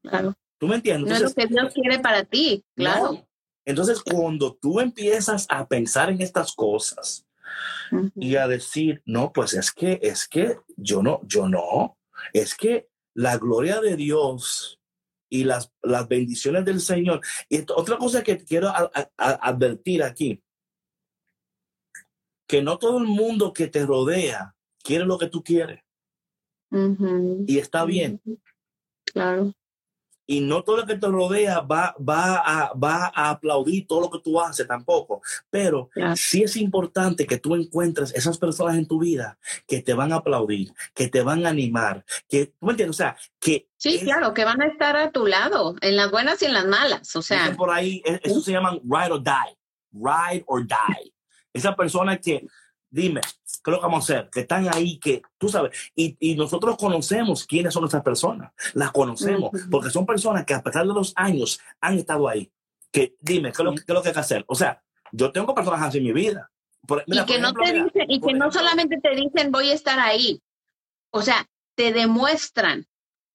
Claro. ¿Tú me entiendes? No es lo que Dios quiere para ti, claro. No. Entonces, cuando tú empiezas a pensar en estas cosas uh -huh. y a decir, no, pues es que, es que yo no, yo no, es que la gloria de Dios y las, las bendiciones del Señor. Y otra cosa que quiero a, a, a advertir aquí, que no todo el mundo que te rodea quiere lo que tú quieres. Uh -huh. Y está bien. Claro y no todo lo que te rodea va, va, a, va a aplaudir todo lo que tú haces tampoco, pero yeah. sí es importante que tú encuentres esas personas en tu vida que te van a aplaudir, que te van a animar, que, ¿tú me entiendes? O sea, que Sí, claro, que van a estar a tu lado, en las buenas y en las malas. O sea. Por ahí, e, eso se llaman ride or die. Ride or die. Esa persona que, dime, ¿qué es lo que vamos a hacer? Que están ahí, que tú sabes. Y, y nosotros conocemos quiénes son esas personas. Las conocemos, porque son personas que a pesar de los años han estado ahí. Que dime, ¿qué es lo, qué es lo que hay que hacer? O sea, yo tengo personas así en mi vida. y que no te dicen, y que no solamente te dicen voy a estar ahí. O sea, te demuestran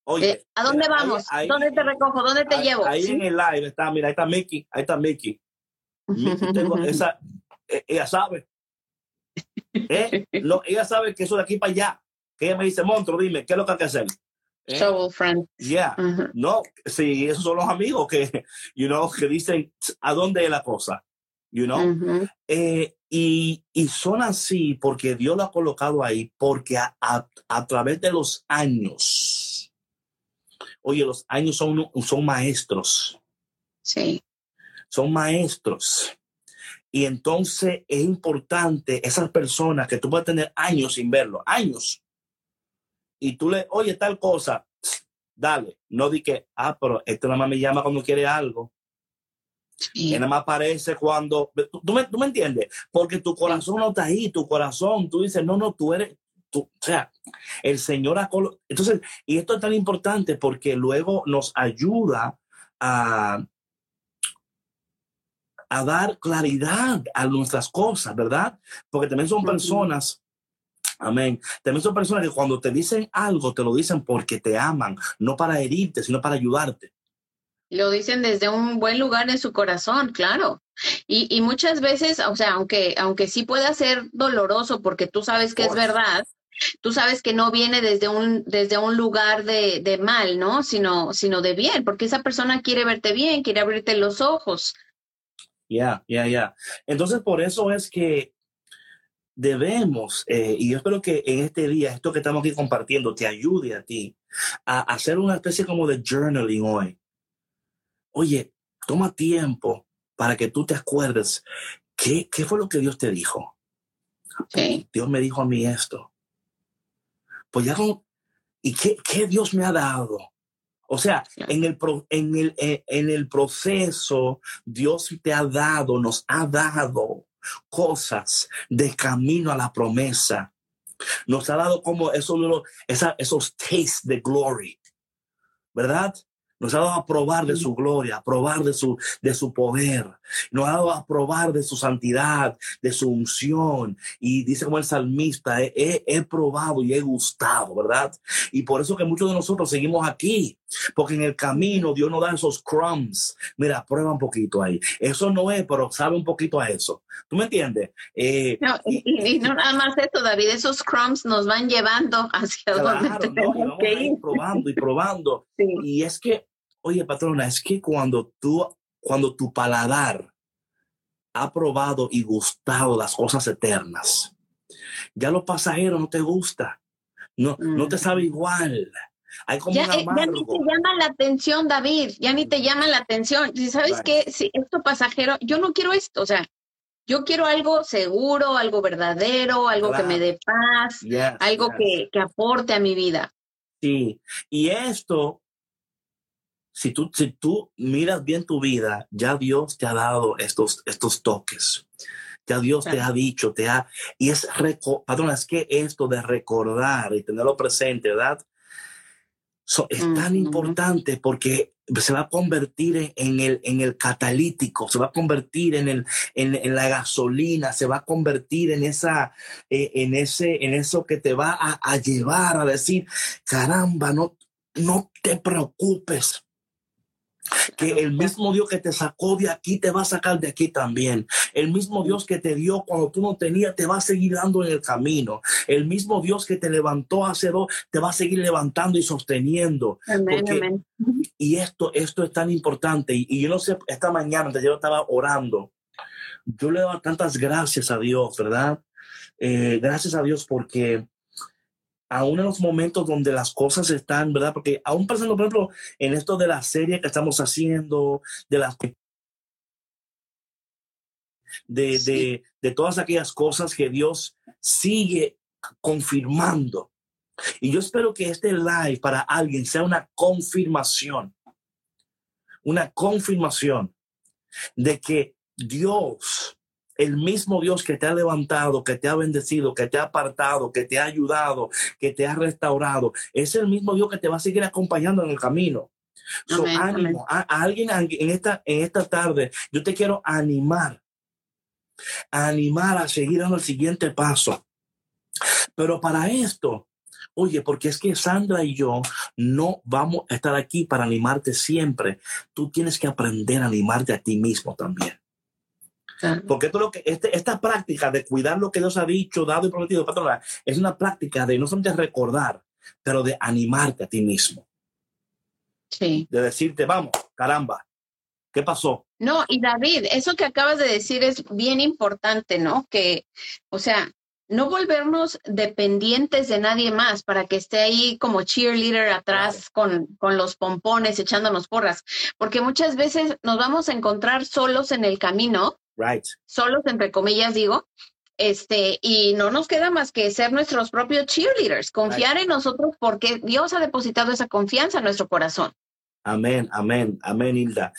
Oye, eh, ¿A dónde vamos? ¿Dónde te recojo? ¿Dónde te llevo? Ahí en el live está, mira, ahí está Mickey, ahí está Mickey. (laughs) esa, eh, ella sabe. ¿Eh? ella sabe que eso de aquí para allá. Que ella me dice, Montro, dime, ¿qué es lo que hay que hacer? ¿Eh? Show friend. Yeah. No, sí, esos son los amigos que, you know, que dicen a dónde es la cosa. You know? eh, y, y, son así porque Dios lo ha colocado ahí, porque a, a, a través de los años, Oye, los años son, son maestros. Sí. Son maestros. Y entonces es importante esas personas que tú puedes tener años sin verlo, años. Y tú le, oye, tal cosa, dale. No di que, ah, pero este nada más me llama cuando quiere algo. Y nada más aparece cuando, ¿tú, me, tú me entiendes, porque tu corazón no está ahí, tu corazón, tú dices, no, no, tú eres, o sea, el Señor ha Entonces, y esto es tan importante porque luego nos ayuda a, a dar claridad a nuestras cosas, ¿verdad? Porque también son personas, amén, también son personas que cuando te dicen algo, te lo dicen porque te aman, no para herirte, sino para ayudarte. Lo dicen desde un buen lugar en su corazón, claro. Y, y muchas veces, o sea, aunque, aunque sí pueda ser doloroso porque tú sabes que es verdad, tú sabes que no viene desde un, desde un lugar de, de mal, ¿no? Sino, sino de bien, porque esa persona quiere verte bien, quiere abrirte los ojos. Ya, ya, ya. Entonces, por eso es que debemos, eh, y yo espero que en este día, esto que estamos aquí compartiendo, te ayude a ti a, hacer una especie como de journaling hoy. Oye, toma tiempo para que tú te acuerdes qué, qué fue lo que Dios te dijo. Dios me dijo a mí esto pues ya con, ¿y qué, qué Dios me ha dado? O sea, en el, en, el, eh, en el proceso, Dios te ha dado, nos ha dado cosas de camino a la promesa. Nos ha dado como esos, esos tastes de glory, ¿verdad? Nos ha dado a probar de su gloria, a probar de su, de su poder. Nos ha dado a probar de su santidad, de su unción. Y dice como el salmista, he, he, probado y he gustado, ¿verdad? Y por eso que muchos de nosotros seguimos aquí. Porque en el camino Dios nos da esos crumbs. Mira, prueba un poquito ahí. Eso no es, pero sabe un poquito a eso. ¿Tú me entiendes? Eh, no, y, no nada más eso, David. Esos crumbs nos van llevando hacia donde tenemos que ir. Probando y probando. (laughs) Y es que Oye, patrona, es que cuando tú, cuando tu paladar ha probado y gustado las cosas eternas, ya lo pasajero no te gusta, no, no te sabe igual. Hay como ya, eh, ya, ni te llama la atención, David, ya ni te llama la atención. Si sabes que si esto pasajero, yo no quiero esto, o sea, yo quiero algo seguro, algo verdadero, algo que me dé paz, algo Que, que aporte a mi vida. Sí, y esto si tú, si tú miras bien tu vida, ya Dios te ha dado estos, estos toques. Ya Dios te ha dicho, te ha, y es, patrón, es que esto de recordar y tenerlo presente, ¿verdad? Es tan importante porque se va a convertir en el, en el catalítico, se va a convertir en, el, en, la gasolina, se va a convertir en, esa, eh, en, ese, en eso que te va a, a llevar a decir, caramba, no, no te preocupes que el mismo Dios que te sacó de aquí te va a sacar de aquí también. El mismo Dios que te dio cuando tú no tenías te va a seguir dando en el camino. El mismo Dios que te levantó hace dos te va a seguir levantando y sosteniendo. Y esto, esto es tan importante. Y, yo no sé, esta mañana yo estaba orando. Yo le doy tantas gracias a Dios, ¿verdad? Eh, gracias a Dios porque aún en los momentos donde las cosas están, ¿verdad? Porque aún pasando, por ejemplo, en esto de la serie que estamos haciendo, de las de, de, de todas aquellas cosas que Dios sigue confirmando. Y yo espero que este live para alguien sea una confirmación, una confirmación de que Dios, el mismo Dios que te ha levantado, que te ha bendecido, que te ha apartado, que te ha ayudado, que te ha restaurado, es el mismo Dios que te va a seguir acompañando en el camino. So, ánimo A, alguien en esta, en esta tarde, yo te quiero animar, animar a seguir dando el siguiente paso. Pero para esto, Oye, porque es que Sandra y yo no vamos a estar aquí para animarte siempre. Tú tienes que aprender a animarte a ti mismo también. Porque esto lo que, este, esta práctica de cuidar lo que Dios ha dicho, dado y prometido, patrona, es una práctica de no solamente recordar, pero de animarte a ti mismo. Sí. De decirte, vamos, caramba, ¿qué pasó? No, y David, eso que acabas de decir es bien importante, ¿no? Que, o sea, no volvernos dependientes de nadie más para que esté ahí como cheerleader atrás con, con, los pompones echándonos porras, porque muchas veces nos vamos a encontrar solos en el camino, right. solos entre comillas digo, este, y no nos queda más que ser nuestros propios cheerleaders, confiar en nosotros porque Dios ha depositado esa confianza en nuestro corazón. Amén, amén, amén, Hilda.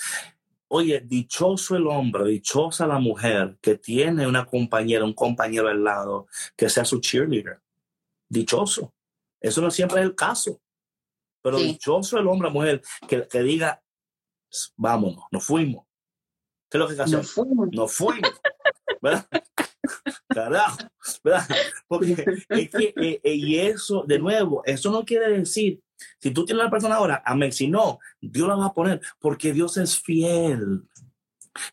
Oye, dichoso el hombre, dichosa la mujer que tiene una compañera, un compañero al lado que sea su cheerleader. Dichoso. Eso no siempre es el caso. Pero dichoso el hombre, la mujer que, que diga, vámonos, nos fuimos. ¿Qué es lo que Nos fuimos. Nos fuimos. ¿Verdad? (laughs) Carajo, ¿verdad? Porque es que, eh, eh, y eso, de nuevo, eso no quiere decir si tú tienes a la persona ahora, amén. Si no, Dios la va a poner porque Dios es fiel.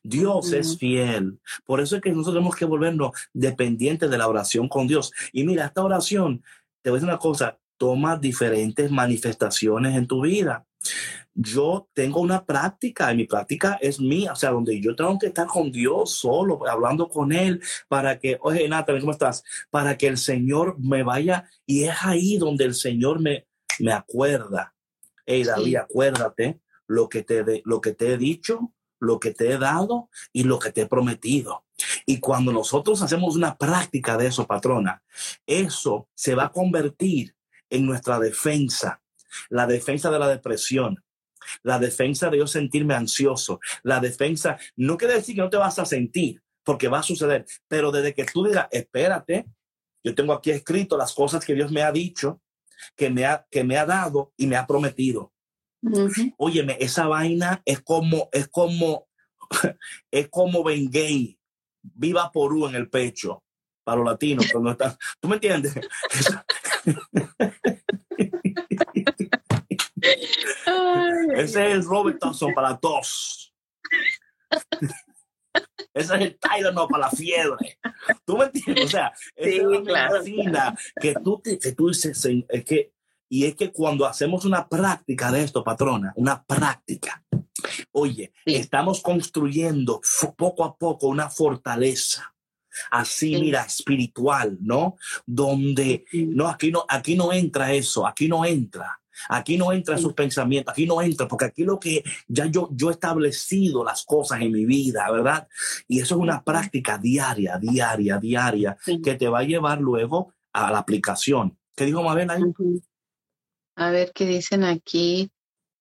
Dios es fiel. Por eso es que nosotros tenemos que volvernos dependientes de la oración con Dios. Y mira, esta oración, te voy a decir una cosa, toma diferentes manifestaciones en tu vida. Yo tengo una práctica y mi práctica es mía, o sea, donde yo tengo que estar con Dios solo, hablando con Él, para que, oye, Natalie, ¿cómo estás? Para que el Señor me vaya y es ahí donde el Señor me, me acuerda. Hey, David, acuérdate lo que, te lo que te he dicho, lo que te he dado y lo que te he prometido. Y cuando nosotros hacemos una práctica de eso, patrona, eso se va a convertir en nuestra defensa, la defensa de la depresión, la defensa de yo sentirme ansioso, la defensa, no quiere decir que no te vas a sentir, porque va a suceder, pero desde que tú digas, espérate, yo tengo aquí escrito las cosas que Dios me ha dicho, que me ha, que me ha dado y me ha prometido. Óyeme, esa vaina es como, es como, (laughs) es como Bengay, viva Porú en el pecho para los latinos cuando están. ¿Tú me entiendes? (laughs) Ese es el Robert Thompson para todos. Ese es el Tylenol para la fiebre. ¿Tú me entiendes? O sea, es la que tú, te, que tú dices, es que, y es que cuando hacemos una práctica de esto, patrona, una práctica, oye, estamos construyendo poco a poco una fortaleza así, mira, espiritual, ¿no? Donde, no, aquí no, aquí no entra eso, aquí no entra. Aquí no entra sus pensamientos, aquí no entra, porque aquí lo que ya yo, yo he establecido las cosas en mi vida, ¿verdad? Y eso es una práctica diaria, diaria, diaria, que te va a llevar luego a la aplicación. ¿Qué dijo Mabel ahí? A ver qué dicen aquí.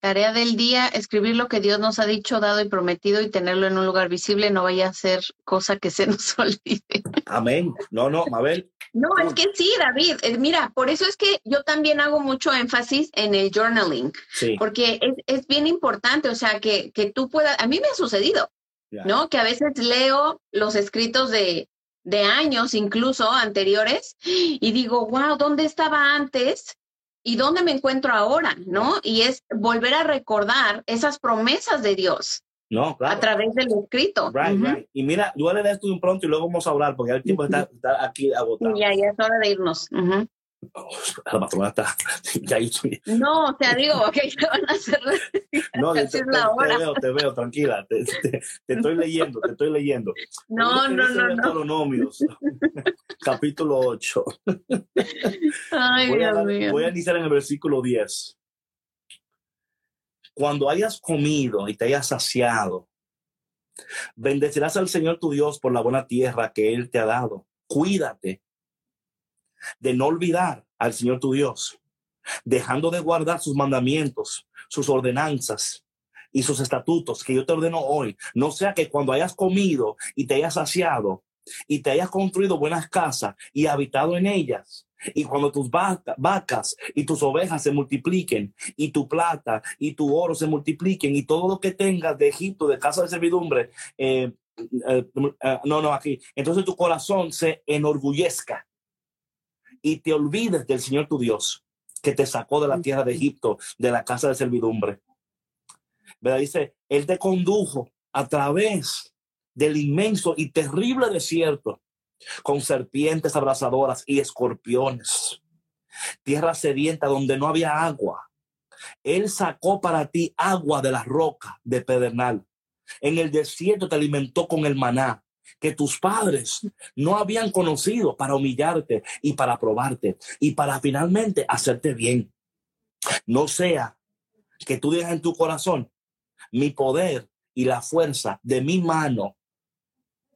Tarea del día, escribir lo que Dios nos ha dicho, dado y prometido y tenerlo en un lugar visible, no vaya a ser cosa que se nos (laughs) olvide. Amén. No, no, Mabel. No, es que sí, David. Eh, mira, por eso es que yo también hago mucho énfasis en el journaling, porque es, es, bien importante, o sea, que, que tú puedas, a mí me ha sucedido, ¿no? Que a veces leo los escritos de, de años, incluso anteriores, y digo, wow, ¿dónde estaba antes? Y dónde me encuentro ahora, ¿no? Y es volver a recordar esas promesas de Dios. No, claro. A través del escrito. Right, right. Y mira, yo de esto un pronto y luego vamos a hablar porque el tiempo está, está, aquí agotado. Ya, ya es hora de irnos. Oh, la patrona está. (laughs) Ya no, te digo, que ya van a hacer, (laughs) no, (laughs) te, te, veo, te veo, tranquila. Te, estoy leyendo, te estoy leyendo. No, no, no. no. capítulo 8. Ay, voy, Dios a, mío. voy a iniciar en el versículo 10. Cuando hayas comido y te hayas saciado, bendecirás al Señor tu Dios por la buena tierra que Él te ha dado. Cuídate de no olvidar al Señor tu Dios, dejando de guardar sus mandamientos, sus ordenanzas y sus estatutos que yo te ordeno hoy. No sea que cuando hayas comido y te hayas saciado y te hayas construido buenas casas y habitado en ellas, y cuando tus vacas y tus ovejas se multipliquen y tu plata y tu oro se multipliquen y todo lo que tengas de Egipto, de casa de servidumbre, eh, eh, eh, no, no, aquí. Entonces tu corazón se enorgullezca y te olvides del Señor tu Dios que te sacó de la tierra de Egipto, de la casa de servidumbre. ¿Verdad? Dice, Él te condujo a través del inmenso y terrible desierto con serpientes abrasadoras y escorpiones, tierra sedienta donde no había agua. Él sacó para ti agua de la roca de Pedernal. En el desierto te alimentó con el maná que tus padres no habían conocido para humillarte y para probarte y para finalmente hacerte bien. No sea que tú digas en tu corazón, mi poder y la fuerza de mi mano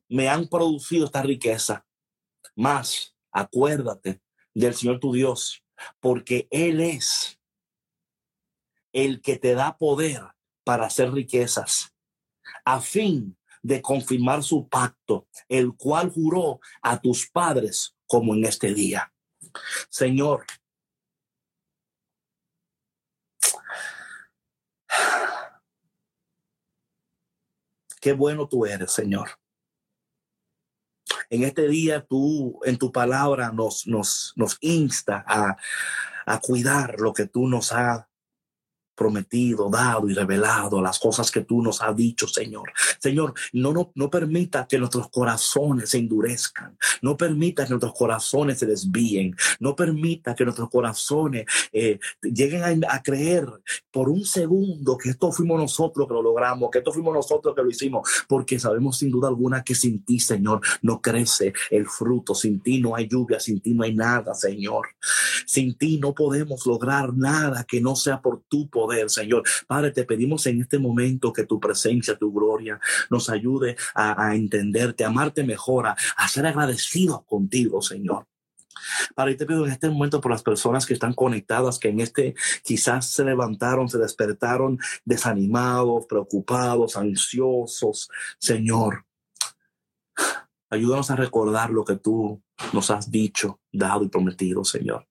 me han producido esta riqueza. Más, acuérdate del Señor tu Dios, porque Él es el que te da poder para hacer riquezas, a fin de confirmar su pacto, el cual juró a tus padres como en este día. Señor, (sighs) qué bueno tú eres, Señor. En este día tú, en tu palabra, nos, nos, insta a, a cuidar lo que tú nos has prometido, dado y revelado, las cosas que tú nos has dicho, Señor. Señor, no, no, no permita que nuestros corazones se endurezcan, no permita que nuestros corazones se desvíen, no permita que nuestros corazones eh, lleguen a, creer por un segundo que esto fuimos nosotros que lo logramos, que esto fuimos nosotros que lo hicimos, porque sabemos sin duda alguna que sin ti, Señor, no crece el fruto, sin ti no hay lluvia, sin ti no hay nada, Señor. Sin ti no podemos lograr nada que no sea por tu poder Señor. Padre, te pedimos en este momento que tu presencia, tu gloria nos ayude a, entenderte, a amarte mejor, a, a ser agradecidos contigo, Señor. Padre, te pido en este momento por las personas que están conectadas, que en este quizás se levantaron, se despertaron desanimados, preocupados, ansiosos. Señor, ayúdanos a recordar lo que tú nos has dicho, dado y prometido, Señor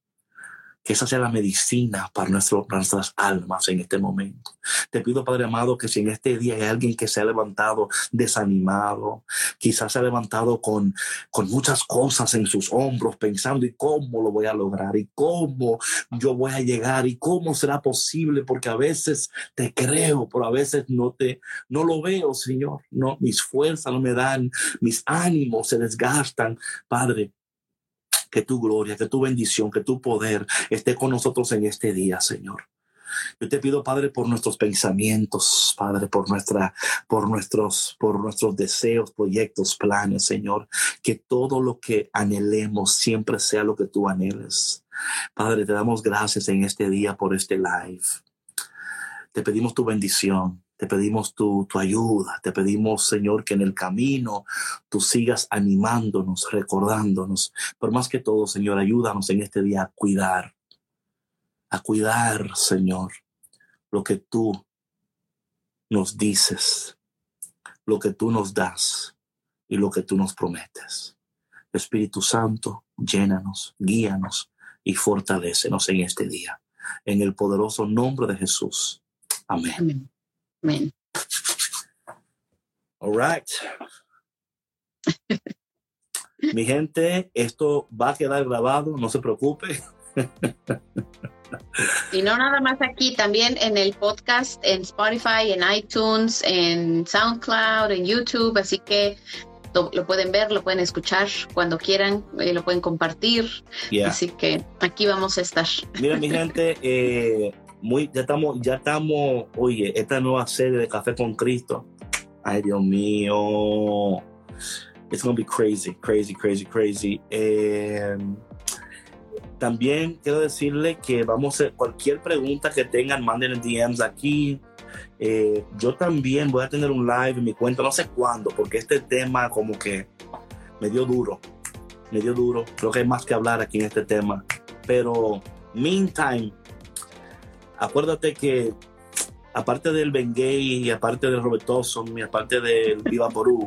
que esa sea la medicina para, nuestras almas en este momento. Te pido, Padre amado, que si en este día hay alguien que se ha levantado desanimado, quizás se ha levantado con, con muchas cosas en sus hombros, pensando, ¿y cómo lo voy a lograr? ¿Y cómo yo voy a llegar? ¿Y cómo será posible? Porque a veces te creo, pero a veces no te, no lo veo, Señor. No, mis fuerzas no me dan, mis ánimos se desgastan. Padre, que tu gloria, que tu bendición, que tu poder esté con nosotros en este día, Señor. Yo te pido, Padre, por nuestros pensamientos, Padre, por nuestra, por nuestros, por nuestros deseos, proyectos, planes, Señor, que todo lo que anhelemos siempre sea lo que tú anheles. Padre, te damos gracias en este día por este live. Te pedimos tu bendición. Te pedimos tu, ayuda, te pedimos, Señor, que en el camino tú sigas animándonos, recordándonos. Pero más que todo, Señor, ayúdanos en este día a cuidar, a cuidar, Señor, lo que tú nos dices, lo que tú nos das y lo que tú nos prometes. Espíritu Santo, llénanos, guíanos y fortalecenos en este día. En el poderoso nombre de Jesús. Amén. Amén. All right. Mi gente, esto va a quedar grabado, no se preocupe. Y no nada más aquí, también en el podcast, en Spotify, en iTunes, en SoundCloud, en YouTube, así que lo, pueden ver, lo pueden escuchar cuando quieran, eh, lo pueden compartir. Así que aquí vamos a estar. Mira, mi gente, eh, muy, ya estamos, ya estamos, oye, esta nueva serie de Café con Cristo. Ay, Dios mío. It's gonna be crazy, crazy, crazy, crazy. Em, también quiero decirle que vamos a cualquier pregunta que tengan, manden en DMs aquí. Eh, yo también voy a tener un live en mi cuenta, no sé cuándo, porque este tema como que me dio duro. me dio duro. Creo que hay más que hablar aquí en este tema. Pero, meantime, acuérdate que aparte del Bengay aparte del Robert y aparte del Viva Porú,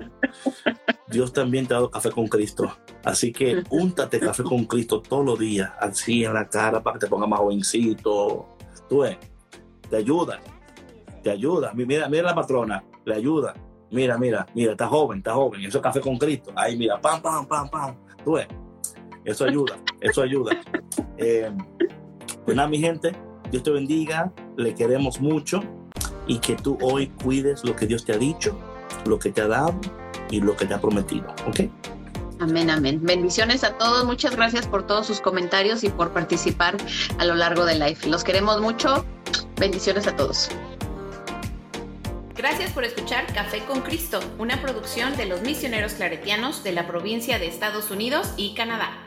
Dios también te ha dado café con Cristo. Así que úntate café con Cristo todos los días, así en la cara para que te ponga más jovencito. Tú ves, te ayuda, te ayuda. Mira, mira la patrona, le ayuda. Mira, mira, mira, está joven, está joven. Eso es café con Cristo. Ahí mira, pam, pam, pam, pam. Tú ves, eso ayuda, eso ayuda. Eh, pues nada, mi gente, Dios te bendiga, le queremos mucho y que tú hoy cuides lo que Dios te ha dicho, lo que te ha dado y lo que te ha prometido. ¿Ok? Amén, amén. Bendiciones a todos. Muchas gracias por todos sus comentarios y por participar a lo largo de Life. Los queremos mucho. Bendiciones a todos. Gracias por escuchar Café con Cristo, una producción de los misioneros claretianos de la provincia de Estados Unidos y Canadá.